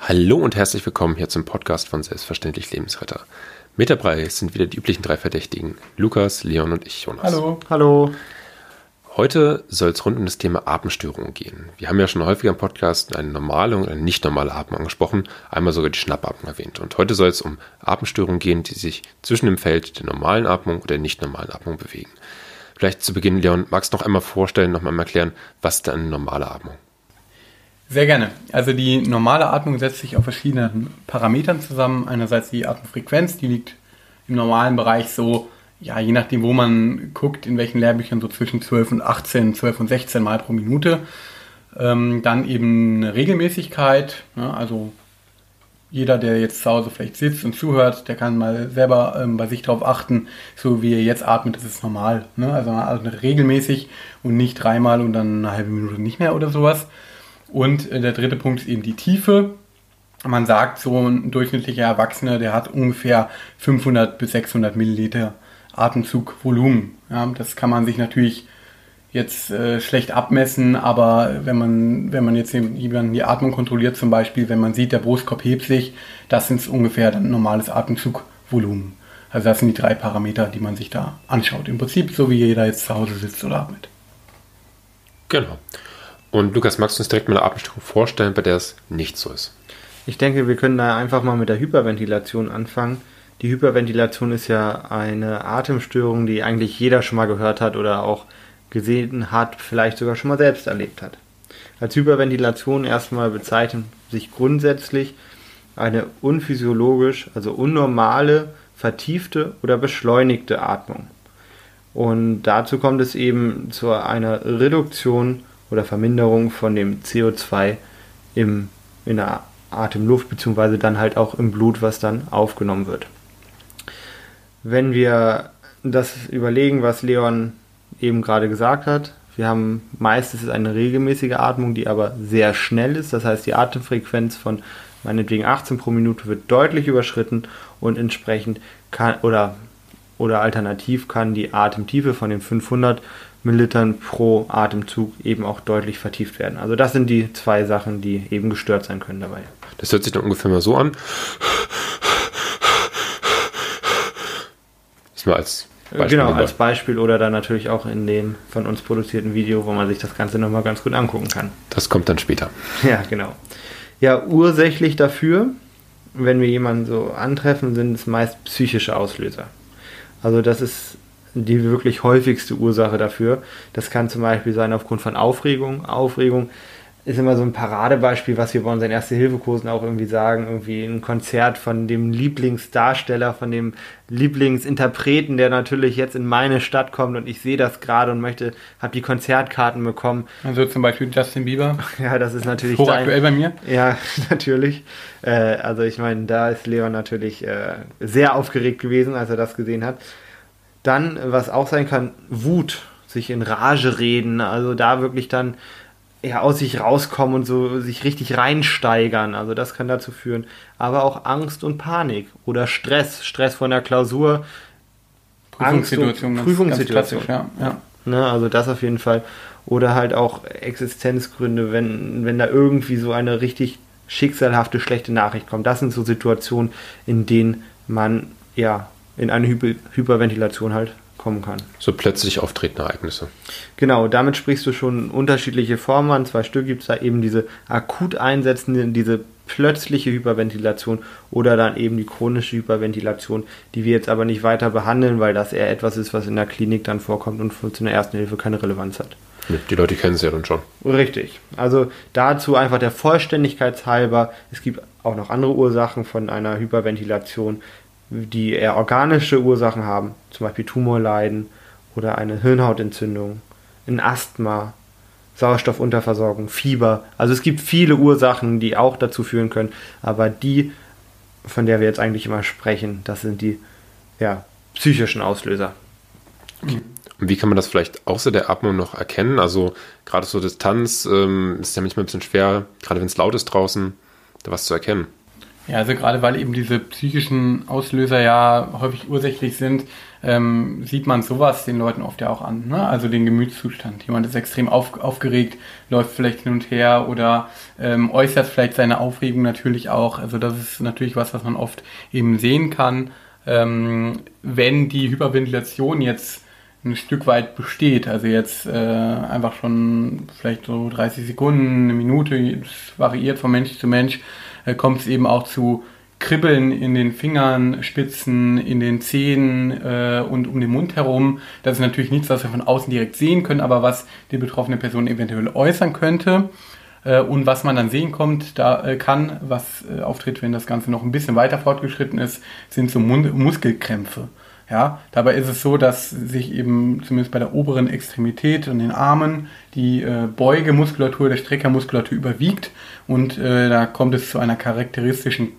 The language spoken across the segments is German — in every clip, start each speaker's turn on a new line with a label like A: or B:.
A: Hallo und herzlich willkommen hier zum Podcast von Selbstverständlich Lebensretter. Mit dabei sind wieder die üblichen drei Verdächtigen: Lukas, Leon und ich, Jonas.
B: Hallo. Hallo.
A: Heute soll es rund um das Thema Atemstörungen gehen. Wir haben ja schon häufiger im Podcast eine normale und eine nicht normale Atmung angesprochen, einmal sogar die Schnappatmung erwähnt. Und heute soll es um Atemstörungen gehen, die sich zwischen dem Feld der normalen Atmung und der nicht normalen Atmung bewegen. Vielleicht zu Beginn, Leon, magst du noch einmal vorstellen, noch einmal erklären, was ist denn eine normale Atmung?
B: Sehr gerne. Also die normale Atmung setzt sich auf verschiedenen Parametern zusammen. Einerseits die Atemfrequenz, die liegt im normalen Bereich so ja, je nachdem, wo man guckt, in welchen Lehrbüchern so zwischen 12 und 18, 12 und 16 Mal pro Minute. Ähm, dann eben eine Regelmäßigkeit, ne? also jeder, der jetzt zu Hause vielleicht sitzt und zuhört, der kann mal selber ähm, bei sich darauf achten, so wie er jetzt atmet, das ist normal. Ne? Also, also regelmäßig und nicht dreimal und dann eine halbe Minute nicht mehr oder sowas. Und äh, der dritte Punkt ist eben die Tiefe. Man sagt, so ein durchschnittlicher Erwachsener, der hat ungefähr 500 bis 600 Milliliter Atemzugvolumen. Ja, das kann man sich natürlich jetzt äh, schlecht abmessen, aber wenn man, wenn man jetzt jemanden die Atmung kontrolliert, zum Beispiel, wenn man sieht, der Brustkorb hebt sich, das sind ungefähr dann normales Atemzugvolumen. Also das sind die drei Parameter, die man sich da anschaut. Im Prinzip so wie jeder jetzt zu Hause sitzt oder atmet.
A: Genau. Und Lukas, magst du uns direkt mal eine Atemstörung vorstellen, bei der es nicht so ist?
C: Ich denke, wir können da einfach mal mit der Hyperventilation anfangen. Die Hyperventilation ist ja eine Atemstörung, die eigentlich jeder schon mal gehört hat oder auch gesehen hat, vielleicht sogar schon mal selbst erlebt hat. Als Hyperventilation erstmal bezeichnet sich grundsätzlich eine unphysiologisch, also unnormale, vertiefte oder beschleunigte Atmung. Und dazu kommt es eben zu einer Reduktion oder Verminderung von dem CO2 im, in der Atemluft, beziehungsweise dann halt auch im Blut, was dann aufgenommen wird wenn wir das überlegen, was Leon eben gerade gesagt hat, wir haben meistens eine regelmäßige Atmung, die aber sehr schnell ist. Das heißt, die Atemfrequenz von meinetwegen 18 pro Minute wird deutlich überschritten und entsprechend kann oder, oder alternativ kann die Atemtiefe von den 500 Millilitern pro Atemzug eben auch deutlich vertieft werden. Also das sind die zwei Sachen, die eben gestört sein können dabei.
A: Das hört sich dann ungefähr mal so an.
C: nur als Beispiel. Genau, als Beispiel oder dann natürlich auch in dem von uns produzierten Video, wo man sich das Ganze nochmal ganz gut angucken kann.
A: Das kommt dann später.
C: Ja, genau. Ja, ursächlich dafür, wenn wir jemanden so antreffen, sind es meist psychische Auslöser. Also das ist die wirklich häufigste Ursache dafür. Das kann zum Beispiel sein aufgrund von Aufregung. Aufregung ist immer so ein Paradebeispiel, was wir bei unseren Erste-Hilfe-Kursen auch irgendwie sagen. Irgendwie ein Konzert von dem Lieblingsdarsteller, von dem Lieblingsinterpreten, der natürlich jetzt in meine Stadt kommt und ich sehe das gerade und möchte, habe die Konzertkarten bekommen.
B: Also zum Beispiel Justin Bieber.
C: Ja, das ist natürlich.
B: Hochaktuell bei mir.
C: Ja, natürlich. Äh, also ich meine, da ist Leon natürlich äh, sehr aufgeregt gewesen, als er das gesehen hat. Dann, was auch sein kann, Wut, sich in Rage reden, also da wirklich dann ja, aus sich rauskommen und so sich richtig reinsteigern. Also das kann dazu führen. Aber auch Angst und Panik oder Stress, Stress von der Klausur.
B: Prüfungssituation.
C: Prüfungssituation. ja, ja. Ne, also das auf jeden Fall. Oder halt auch Existenzgründe, wenn, wenn da irgendwie so eine richtig schicksalhafte, schlechte Nachricht kommt. Das sind so Situationen, in denen man ja in eine Hyper Hyperventilation halt kommen kann.
A: So plötzlich auftretende Ereignisse.
C: Genau, damit sprichst du schon unterschiedliche Formen an. Zwei Stück gibt es da eben diese akut einsetzende, diese plötzliche Hyperventilation oder dann eben die chronische Hyperventilation, die wir jetzt aber nicht weiter behandeln, weil das eher etwas ist, was in der Klinik dann vorkommt und zu einer ersten Hilfe keine Relevanz hat.
A: Die Leute kennen es ja dann schon.
C: Richtig. Also dazu einfach der Vollständigkeit halber, es gibt auch noch andere Ursachen von einer Hyperventilation, die eher organische Ursachen haben, zum Beispiel Tumorleiden oder eine Hirnhautentzündung, ein Asthma, Sauerstoffunterversorgung, Fieber. Also es gibt viele Ursachen, die auch dazu führen können, aber die, von der wir jetzt eigentlich immer sprechen, das sind die ja, psychischen Auslöser.
A: Und wie kann man das vielleicht außer der Atmung noch erkennen? Also gerade so Distanz ähm, ist ja manchmal ein bisschen schwer, gerade wenn es laut ist draußen, da was zu erkennen.
B: Ja, also gerade weil eben diese psychischen Auslöser ja häufig ursächlich sind, ähm, sieht man sowas den Leuten oft ja auch an. Ne? Also den Gemütszustand. Jemand ist extrem auf, aufgeregt, läuft vielleicht hin und her oder ähm, äußert vielleicht seine Aufregung natürlich auch. Also das ist natürlich was, was man oft eben sehen kann. Ähm, wenn die Hyperventilation jetzt ein Stück weit besteht. Also jetzt äh, einfach schon vielleicht so 30 Sekunden, eine Minute, variiert von Mensch zu Mensch, kommt es eben auch zu Kribbeln in den Fingern, Spitzen, in den Zähnen äh, und um den Mund herum. Das ist natürlich nichts, was wir von außen direkt sehen können, aber was die betroffene Person eventuell äußern könnte. Äh, und was man dann sehen kommt, da äh, kann, was äh, auftritt, wenn das Ganze noch ein bisschen weiter fortgeschritten ist, sind so Mund Muskelkrämpfe. Ja, dabei ist es so, dass sich eben zumindest bei der oberen Extremität und den Armen die äh, Beugemuskulatur der Streckermuskulatur überwiegt und äh, da kommt es zu einer charakteristischen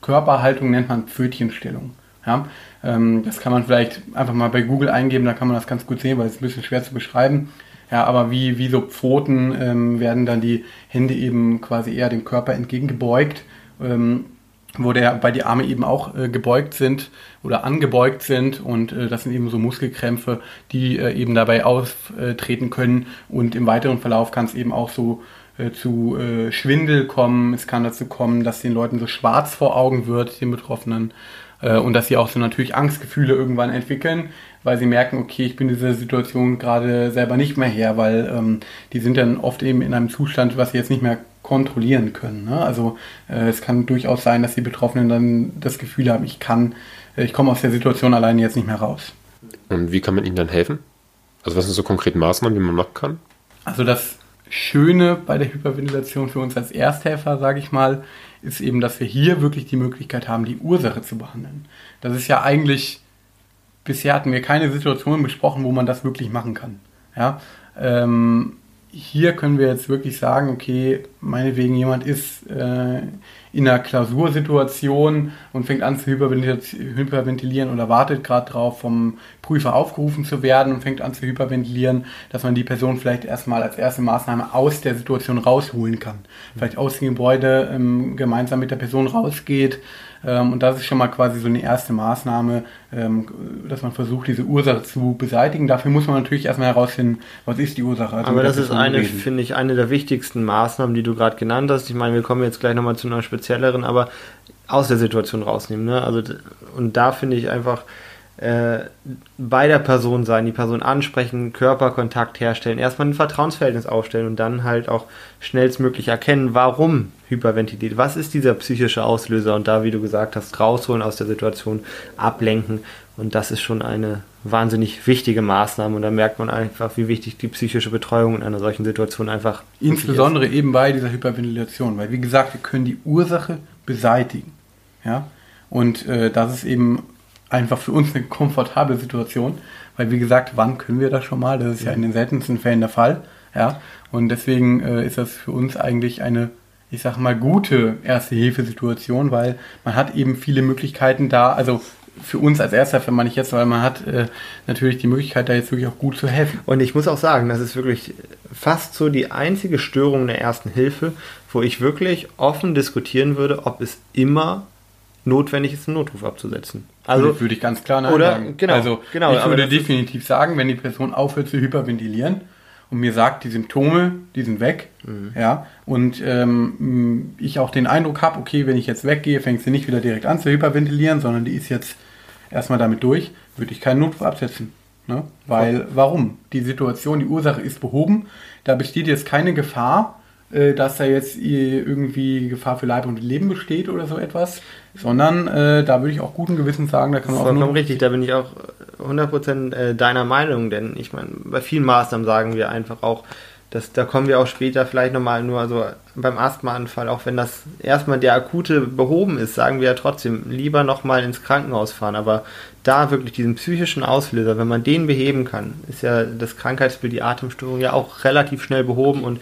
B: Körperhaltung, nennt man Pfötchenstellung. Ja, ähm, das kann man vielleicht einfach mal bei Google eingeben, da kann man das ganz gut sehen, weil es ein bisschen schwer zu beschreiben. Ja, aber wie, wie so Pfoten ähm, werden dann die Hände eben quasi eher dem Körper entgegengebeugt. Ähm, wo der, bei die Arme eben auch äh, gebeugt sind oder angebeugt sind und äh, das sind eben so Muskelkrämpfe, die äh, eben dabei auftreten können. Und im weiteren Verlauf kann es eben auch so äh, zu äh, Schwindel kommen, es kann dazu kommen, dass den Leuten so schwarz vor Augen wird, den Betroffenen äh, und dass sie auch so natürlich Angstgefühle irgendwann entwickeln, weil sie merken, okay, ich bin diese Situation gerade selber nicht mehr her, weil ähm, die sind dann oft eben in einem Zustand, was sie jetzt nicht mehr kontrollieren können. Ne? Also äh, es kann durchaus sein, dass die Betroffenen dann das Gefühl haben, ich kann, äh, ich komme aus der Situation alleine jetzt nicht mehr raus.
A: Und wie kann man ihnen dann helfen? Also was sind so konkrete Maßnahmen, die man machen kann?
B: Also das Schöne bei der Hyperventilation für uns als Ersthelfer, sage ich mal, ist eben, dass wir hier wirklich die Möglichkeit haben, die Ursache zu behandeln. Das ist ja eigentlich, bisher hatten wir keine Situation besprochen, wo man das wirklich machen kann. Ja, ähm, hier können wir jetzt wirklich sagen, okay, meinetwegen jemand ist äh, in einer Klausursituation und fängt an zu hyperventilieren oder wartet gerade drauf, vom Prüfer aufgerufen zu werden und fängt an zu hyperventilieren, dass man die Person vielleicht erstmal als erste Maßnahme aus der Situation rausholen kann. Vielleicht aus dem Gebäude ähm, gemeinsam mit der Person rausgeht, und das ist schon mal quasi so eine erste Maßnahme, ähm, dass man versucht, diese Ursache zu beseitigen. Dafür muss man natürlich erstmal herausfinden, was ist die Ursache.
C: Also Aber das ist eine, finde ich, eine der wichtigsten Maßnahmen, die du gerade genannt hast. Ich meine, wir kommen jetzt gleich nochmal zu einer spezielleren, aber aus der Situation rausnehmen. Ne? Also, und da finde ich einfach, äh, bei der Person sein, die Person ansprechen, Körperkontakt herstellen, erstmal ein Vertrauensverhältnis aufstellen und dann halt auch schnellstmöglich erkennen, warum hyperventiliert, was ist dieser psychische Auslöser und da, wie du gesagt hast, rausholen aus der Situation, ablenken und das ist schon eine wahnsinnig wichtige Maßnahme und da merkt man einfach, wie wichtig die psychische Betreuung in einer solchen Situation einfach
B: ist. Insbesondere eben bei dieser Hyperventilation, weil wie gesagt, wir können die Ursache beseitigen. Ja? Und äh, das ist eben einfach für uns eine komfortable Situation, weil wie gesagt, wann können wir das schon mal? Das ist ja in den seltensten Fällen der Fall. Ja, und deswegen äh, ist das für uns eigentlich eine, ich sag mal, gute Erste-Hilfe-Situation, weil man hat eben viele Möglichkeiten da, also für uns als Erster, für man nicht jetzt, weil man hat äh, natürlich die Möglichkeit, da jetzt wirklich auch gut zu helfen.
C: Und ich muss auch sagen, das ist wirklich fast so die einzige Störung der Ersten Hilfe, wo ich wirklich offen diskutieren würde, ob es immer notwendig ist, einen Notruf abzusetzen.
B: Also würde, würde ich ganz klar
C: nein oder, sagen. Genau,
B: also
C: genau,
B: ich würde definitiv sagen, wenn die Person aufhört zu hyperventilieren und mir sagt, die Symptome, die sind weg, mhm. ja, und ähm, ich auch den Eindruck habe, okay, wenn ich jetzt weggehe, fängt sie nicht wieder direkt an zu hyperventilieren, sondern die ist jetzt erstmal damit durch, würde ich keinen Notruf absetzen. Ne? Weil, warum? Die Situation, die Ursache ist behoben, da besteht jetzt keine Gefahr, dass da jetzt irgendwie Gefahr für Leib und Leben besteht oder so etwas, sondern äh, da würde ich auch guten Gewissens sagen, da kann man
C: Vollkommen auch nur richtig, da bin ich auch 100% äh, deiner Meinung, denn ich meine, bei vielen Maßnahmen sagen wir einfach auch, dass, da kommen wir auch später vielleicht nochmal nur, also beim Asthmaanfall, auch wenn das erstmal der akute behoben ist, sagen wir ja trotzdem, lieber nochmal ins Krankenhaus fahren, aber da wirklich diesen psychischen Auslöser, wenn man den beheben kann, ist ja das Krankheitsbild, die Atemstörung ja auch relativ schnell behoben und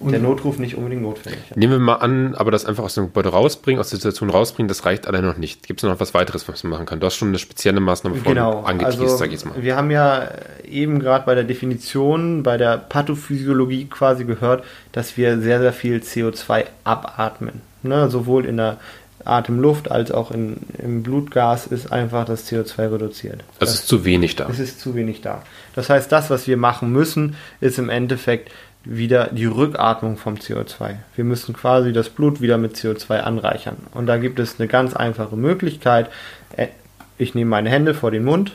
C: und der Notruf nicht unbedingt notwendig.
A: Nehmen wir mal an, aber das einfach aus dem Gebäude rausbringen, aus der Situation rausbringen, das reicht allein noch nicht. Gibt es noch was weiteres, was man machen kann? Du hast schon eine spezielle Maßnahme
C: von genau. angeteased, also, sag ich jetzt mal. Wir haben ja eben gerade bei der Definition, bei der Pathophysiologie quasi gehört, dass wir sehr, sehr viel CO2 abatmen. Ne? Sowohl in der Atemluft als auch in, im Blutgas ist einfach das CO2 reduziert.
A: Also es ist zu wenig da.
C: Es ist zu wenig da. Das heißt, das, was wir machen müssen, ist im Endeffekt wieder die Rückatmung vom CO2. Wir müssen quasi das Blut wieder mit CO2 anreichern. Und da gibt es eine ganz einfache Möglichkeit. Äh, ich nehme meine Hände vor den Mund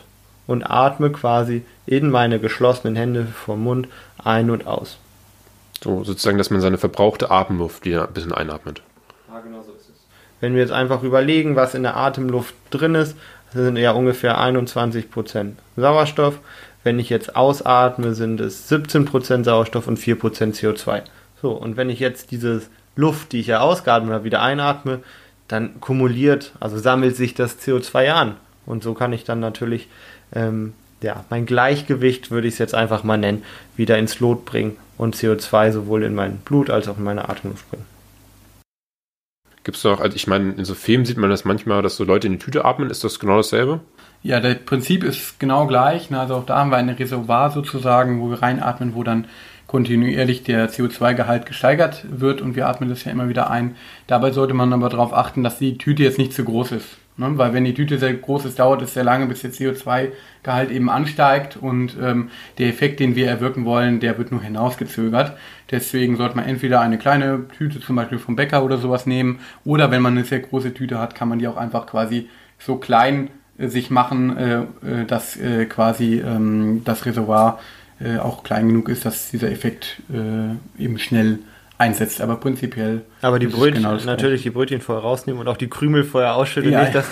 C: und atme quasi in meine geschlossenen Hände vom Mund ein und aus.
A: So sozusagen, dass man seine verbrauchte Atemluft wieder ein bisschen einatmet.
C: Ja, genau so ist es. Wenn wir jetzt einfach überlegen, was in der Atemluft drin ist, sind ja ungefähr 21% Sauerstoff. Wenn ich jetzt ausatme, sind es 17% Sauerstoff und 4% CO2. So, und wenn ich jetzt diese Luft, die ich ja ausgeatmet habe, wieder einatme, dann kumuliert, also sammelt sich das CO2 an. Und so kann ich dann natürlich ähm, ja, mein Gleichgewicht, würde ich es jetzt einfach mal nennen, wieder ins Lot bringen und CO2 sowohl in mein Blut als auch in meine Atemluft bringen.
A: Gibt es noch, also ich meine, in so Filmen sieht man das manchmal, dass so Leute in die Tüte atmen. Ist das genau dasselbe?
B: Ja, das Prinzip ist genau gleich. Ne? Also auch da haben wir ein Reservoir sozusagen, wo wir reinatmen, wo dann kontinuierlich der CO2-Gehalt gesteigert wird und wir atmen das ja immer wieder ein. Dabei sollte man aber darauf achten, dass die Tüte jetzt nicht zu groß ist. Ne? Weil wenn die Tüte sehr groß ist, dauert es sehr lange, bis der CO2-Gehalt eben ansteigt und ähm, der Effekt, den wir erwirken wollen, der wird nur hinausgezögert. Deswegen sollte man entweder eine kleine Tüte zum Beispiel vom Bäcker oder sowas nehmen oder wenn man eine sehr große Tüte hat, kann man die auch einfach quasi so klein sich machen, äh, äh dass äh, quasi ähm, das Reservoir äh, auch klein genug ist, dass dieser Effekt äh, eben schnell einsetzt. Aber prinzipiell.
C: Aber die Brötchen, genau natürlich die Brötchen vorher rausnehmen und auch die Krümel vorher ausschütteln, ja, nicht, dass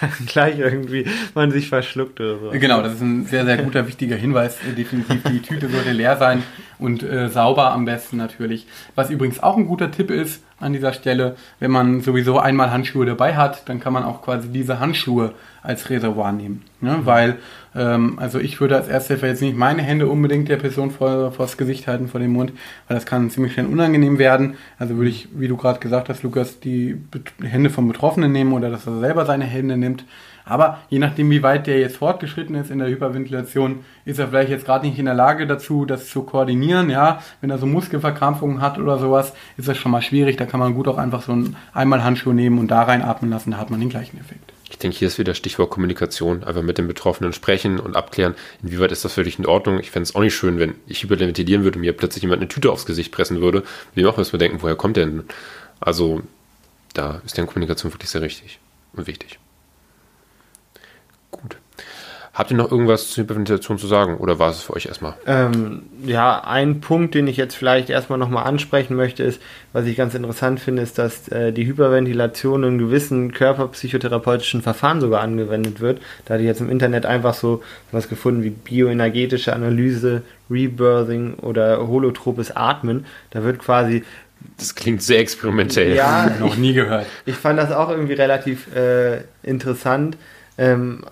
C: dann gleich irgendwie man sich verschluckt oder so.
B: Genau, das ist ein sehr, sehr guter, wichtiger Hinweis. Definitiv, die Tüte sollte leer sein und äh, sauber am besten natürlich. Was übrigens auch ein guter Tipp ist an dieser Stelle, wenn man sowieso einmal Handschuhe dabei hat, dann kann man auch quasi diese Handschuhe als Reservoir nehmen. Ne? Mhm. Weil, ähm, also ich würde als Ersthelfer jetzt nicht meine Hände unbedingt der Person vor, vor das Gesicht halten, vor den Mund, weil das kann ziemlich schnell unangenehm werden. Also würde ich, wie du gerade gesagt hast, Lukas, die Hände vom Betroffenen nehmen oder dass er selber seine Hände nimmt. Aber je nachdem, wie weit der jetzt fortgeschritten ist in der Hyperventilation, ist er vielleicht jetzt gerade nicht in der Lage dazu, das zu koordinieren. Ja, wenn er so Muskelverkrampfungen hat oder sowas, ist das schon mal schwierig. Da kann man gut auch einfach so einen einmal Handschuh nehmen und da reinatmen lassen. Da hat man den gleichen Effekt.
A: Ich denke, hier ist wieder Stichwort Kommunikation. Einfach mit den Betroffenen sprechen und abklären, inwieweit ist das für dich in Ordnung. Ich fände es auch nicht schön, wenn ich hyperventilieren würde und mir plötzlich jemand eine Tüte aufs Gesicht pressen würde. Wir es mir denken, woher kommt der denn? Also, da ist deren Kommunikation wirklich sehr richtig und wichtig. Habt ihr noch irgendwas zur Hyperventilation zu sagen oder war es für euch erstmal?
C: Ähm, ja, ein Punkt, den ich jetzt vielleicht erstmal nochmal ansprechen möchte, ist, was ich ganz interessant finde, ist, dass äh, die Hyperventilation in gewissen körperpsychotherapeutischen Verfahren sogar angewendet wird. Da hatte ich jetzt im Internet einfach so was gefunden wie bioenergetische Analyse, Rebirthing oder holotropes Atmen. Da wird quasi
A: das klingt sehr experimentell.
B: Ja, noch nie gehört.
C: Ich fand das auch irgendwie relativ äh, interessant. Ähm,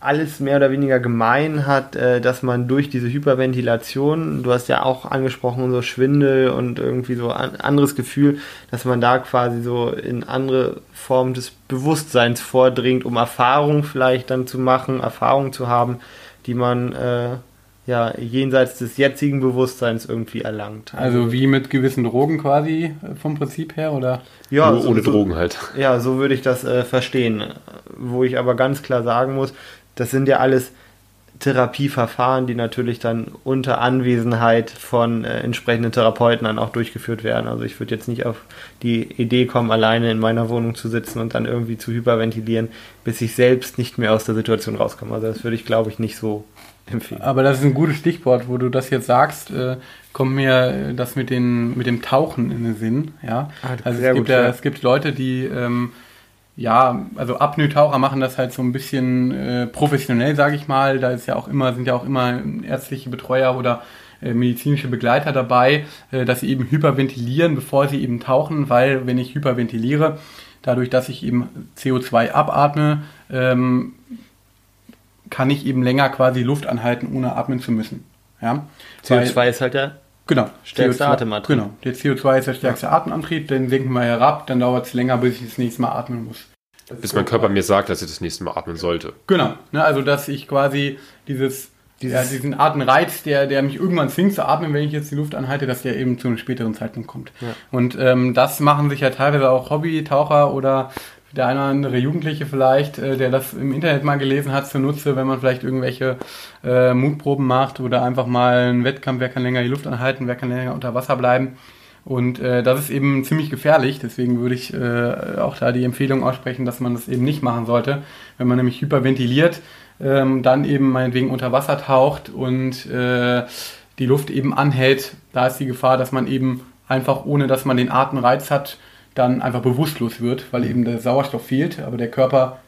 C: alles mehr oder weniger gemein hat, äh, dass man durch diese Hyperventilation, du hast ja auch angesprochen, so Schwindel und irgendwie so ein anderes Gefühl, dass man da quasi so in andere Formen des Bewusstseins vordringt, um Erfahrungen vielleicht dann zu machen, Erfahrungen zu haben, die man äh, ja jenseits des jetzigen Bewusstseins irgendwie erlangt.
B: Also wie mit gewissen Drogen quasi äh, vom Prinzip her oder?
A: Ja, Nur ohne so, Drogen halt.
C: Ja, so würde ich das äh, verstehen. Wo ich aber ganz klar sagen muss, das sind ja alles Therapieverfahren, die natürlich dann unter Anwesenheit von äh, entsprechenden Therapeuten dann auch durchgeführt werden. Also ich würde jetzt nicht auf die Idee kommen, alleine in meiner Wohnung zu sitzen und dann irgendwie zu hyperventilieren, bis ich selbst nicht mehr aus der Situation rauskomme. Also das würde ich, glaube ich, nicht so empfehlen.
B: Aber das ist ein gutes Stichwort, wo du das jetzt sagst, äh, kommt mir das mit, den, mit dem Tauchen in den Sinn. Ja? Ah, also es gibt, ja, es gibt Leute, die ähm, ja, also Apnoe-Taucher machen das halt so ein bisschen äh, professionell, sage ich mal. Da ist ja auch immer, sind ja auch immer ärztliche Betreuer oder äh, medizinische Begleiter dabei, äh, dass sie eben hyperventilieren, bevor sie eben tauchen, weil wenn ich hyperventiliere, dadurch, dass ich eben CO2 abatme, ähm, kann ich eben länger quasi Luft anhalten, ohne atmen zu müssen. Ja?
C: CO2 weil, ist halt der
B: Genau.
C: Stärkste CO2, Atemantrieb.
B: Genau. Der CO2 ist der stärkste ja. Atemantrieb, den senken wir herab, dann dauert es länger, bis ich das nächste Mal atmen muss.
A: Bis mein Körper mir sagt, dass ich das nächste Mal atmen sollte.
B: Genau. Ne, also, dass ich quasi dieses dieser, diesen Atemreiz, der, der mich irgendwann zwingt zu atmen, wenn ich jetzt die Luft anhalte, dass der eben zu einem späteren Zeitpunkt kommt. Ja. Und ähm, das machen sich ja teilweise auch Hobbytaucher oder der eine oder andere Jugendliche vielleicht, äh, der das im Internet mal gelesen hat, zunutze, wenn man vielleicht irgendwelche äh, Mutproben macht oder einfach mal einen Wettkampf, wer kann länger die Luft anhalten, wer kann länger unter Wasser bleiben. Und äh, das ist eben ziemlich gefährlich, deswegen würde ich äh, auch da die Empfehlung aussprechen, dass man das eben nicht machen sollte. Wenn man nämlich hyperventiliert, ähm, dann eben meinetwegen unter Wasser taucht und äh, die Luft eben anhält, da ist die Gefahr, dass man eben einfach, ohne dass man den Atemreiz hat, dann einfach bewusstlos wird, weil eben der Sauerstoff fehlt, aber der Körper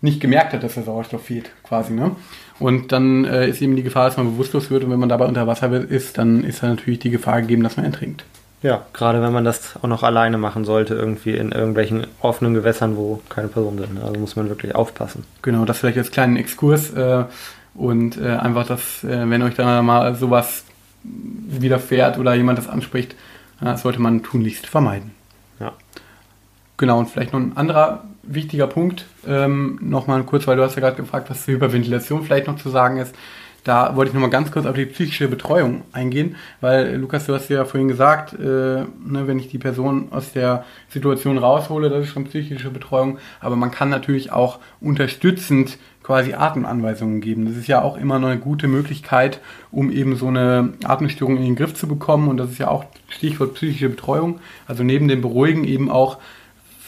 B: nicht gemerkt hat, dass der Sauerstoff fehlt, quasi. Ne? Und dann äh, ist eben die Gefahr, dass man bewusstlos wird und wenn man dabei unter Wasser ist, dann ist da natürlich die Gefahr gegeben, dass man ertrinkt.
C: Ja, gerade wenn man das auch noch alleine machen sollte, irgendwie in irgendwelchen offenen Gewässern, wo keine Personen sind. Also muss man wirklich aufpassen.
B: Genau, das vielleicht als kleinen Exkurs äh, und äh, einfach, dass, äh, wenn euch dann mal sowas widerfährt oder jemand das anspricht, das sollte man tunlichst vermeiden. Genau, und vielleicht noch ein anderer wichtiger Punkt, ähm, nochmal kurz, weil du hast ja gerade gefragt, was zur Hyperventilation vielleicht noch zu sagen ist. Da wollte ich nochmal ganz kurz auf die psychische Betreuung eingehen, weil Lukas, du hast ja vorhin gesagt, äh, ne, wenn ich die Person aus der Situation raushole, das ist schon psychische Betreuung, aber man kann natürlich auch unterstützend quasi Atemanweisungen geben. Das ist ja auch immer noch eine gute Möglichkeit, um eben so eine Atemstörung in den Griff zu bekommen und das ist ja auch Stichwort psychische Betreuung. Also neben dem Beruhigen eben auch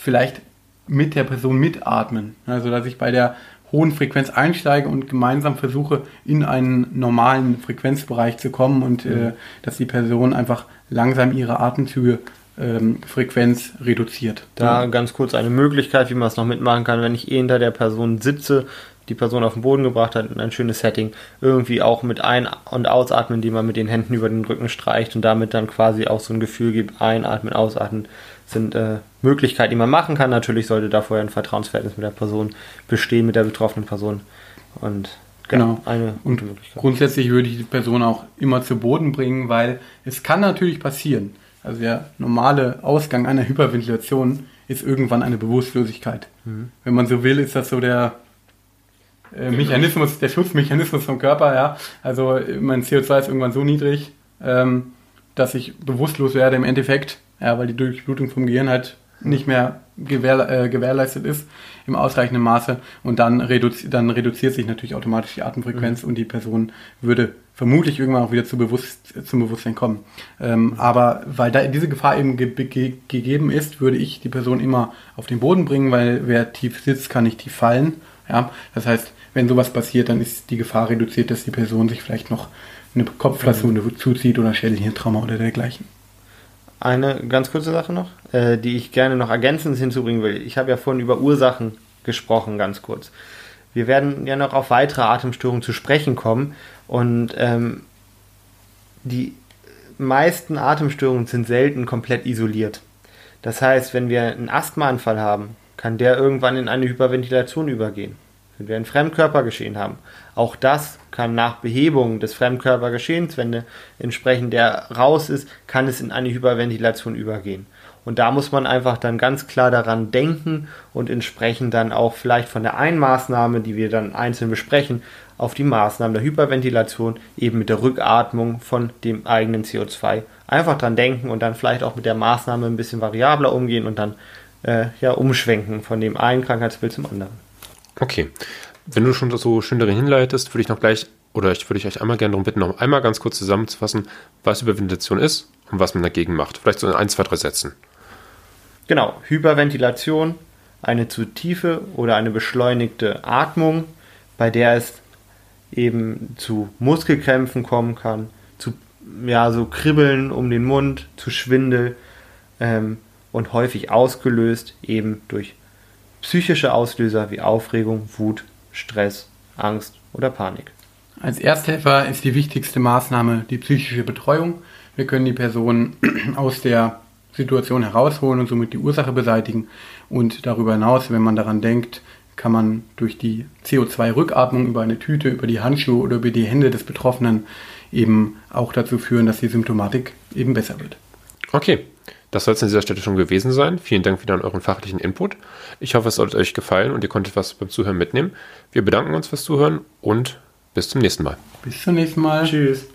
B: vielleicht mit der Person mitatmen. Also dass ich bei der hohen Frequenz einsteige und gemeinsam versuche, in einen normalen Frequenzbereich zu kommen und mhm. äh, dass die Person einfach langsam ihre Atemzüge ähm, Frequenz reduziert.
C: Da ganz kurz eine Möglichkeit, wie man es noch mitmachen kann, wenn ich eh hinter der Person sitze, die Person auf den Boden gebracht hat in ein schönes Setting, irgendwie auch mit Ein- und Ausatmen, die man mit den Händen über den Rücken streicht und damit dann quasi auch so ein Gefühl gibt, einatmen, ausatmen, sind äh, Möglichkeiten, die man machen kann. Natürlich sollte da vorher ein Vertrauensverhältnis mit der Person bestehen, mit der betroffenen Person. Und
B: genau, eine und Möglichkeit. Grundsätzlich würde ich die Person auch immer zu Boden bringen, weil es kann natürlich passieren. Also der normale Ausgang einer Hyperventilation ist irgendwann eine Bewusstlosigkeit. Mhm. Wenn man so will, ist das so der äh, Mechanismus, der Schutzmechanismus vom Körper, ja. Also mein CO2 ist irgendwann so niedrig, ähm, dass ich bewusstlos werde im Endeffekt, ja, weil die Durchblutung vom Gehirn halt nicht mehr gewähr, äh, gewährleistet ist im ausreichenden Maße und dann, reduzi dann reduziert sich natürlich automatisch die Atemfrequenz mhm. und die Person würde vermutlich irgendwann auch wieder zu Bewusst zum Bewusstsein kommen. Ähm, aber weil da diese Gefahr eben ge ge gegeben ist, würde ich die Person immer auf den Boden bringen, weil wer tief sitzt, kann nicht tief fallen. Ja? Das heißt, wenn sowas passiert, dann ist die Gefahr reduziert, dass die Person sich vielleicht noch eine Kopfverletzung mhm. zuzieht oder Schädelhirntrauma oder dergleichen.
C: Eine ganz kurze Sache noch, äh, die ich gerne noch ergänzend hinzubringen will. Ich habe ja vorhin über Ursachen gesprochen, ganz kurz. Wir werden ja noch auf weitere Atemstörungen zu sprechen kommen und ähm, die meisten Atemstörungen sind selten komplett isoliert. Das heißt, wenn wir einen Asthmaanfall haben, kann der irgendwann in eine Hyperventilation übergehen wenn wir ein Fremdkörpergeschehen haben. Auch das kann nach Behebung des Fremdkörpergeschehens, wenn entsprechend der raus ist, kann es in eine Hyperventilation übergehen. Und da muss man einfach dann ganz klar daran denken und entsprechend dann auch vielleicht von der einen Maßnahme, die wir dann einzeln besprechen, auf die Maßnahmen der Hyperventilation, eben mit der Rückatmung von dem eigenen CO2, einfach dran denken und dann vielleicht auch mit der Maßnahme ein bisschen variabler umgehen und dann äh, ja umschwenken von dem einen Krankheitsbild zum anderen.
A: Okay. Wenn du schon so schön darin hinleitest, würde ich noch gleich, oder ich würde euch einmal gerne darum bitten, noch einmal ganz kurz zusammenzufassen, was Hyperventilation ist und was man dagegen macht. Vielleicht so in ein, zwei, drei Sätzen.
C: Genau, Hyperventilation, eine zu tiefe oder eine beschleunigte Atmung, bei der es eben zu Muskelkrämpfen kommen kann, zu ja, so Kribbeln um den Mund, zu Schwindel ähm, und häufig ausgelöst eben durch psychische Auslöser wie Aufregung, Wut, Stress, Angst oder Panik.
B: Als Ersthelfer ist die wichtigste Maßnahme die psychische Betreuung. Wir können die Person aus der Situation herausholen und somit die Ursache beseitigen. Und darüber hinaus, wenn man daran denkt, kann man durch die CO2-Rückatmung über eine Tüte, über die Handschuhe oder über die Hände des Betroffenen eben auch dazu führen, dass die Symptomatik eben besser wird.
A: Okay, das soll es an dieser Stelle schon gewesen sein. Vielen Dank wieder an euren fachlichen Input. Ich hoffe, es hat euch gefallen und ihr konntet was beim Zuhören mitnehmen. Wir bedanken uns fürs Zuhören und Bis zum nächsten Mal.
B: Bis zum nächsten Mal.
C: Tschüss.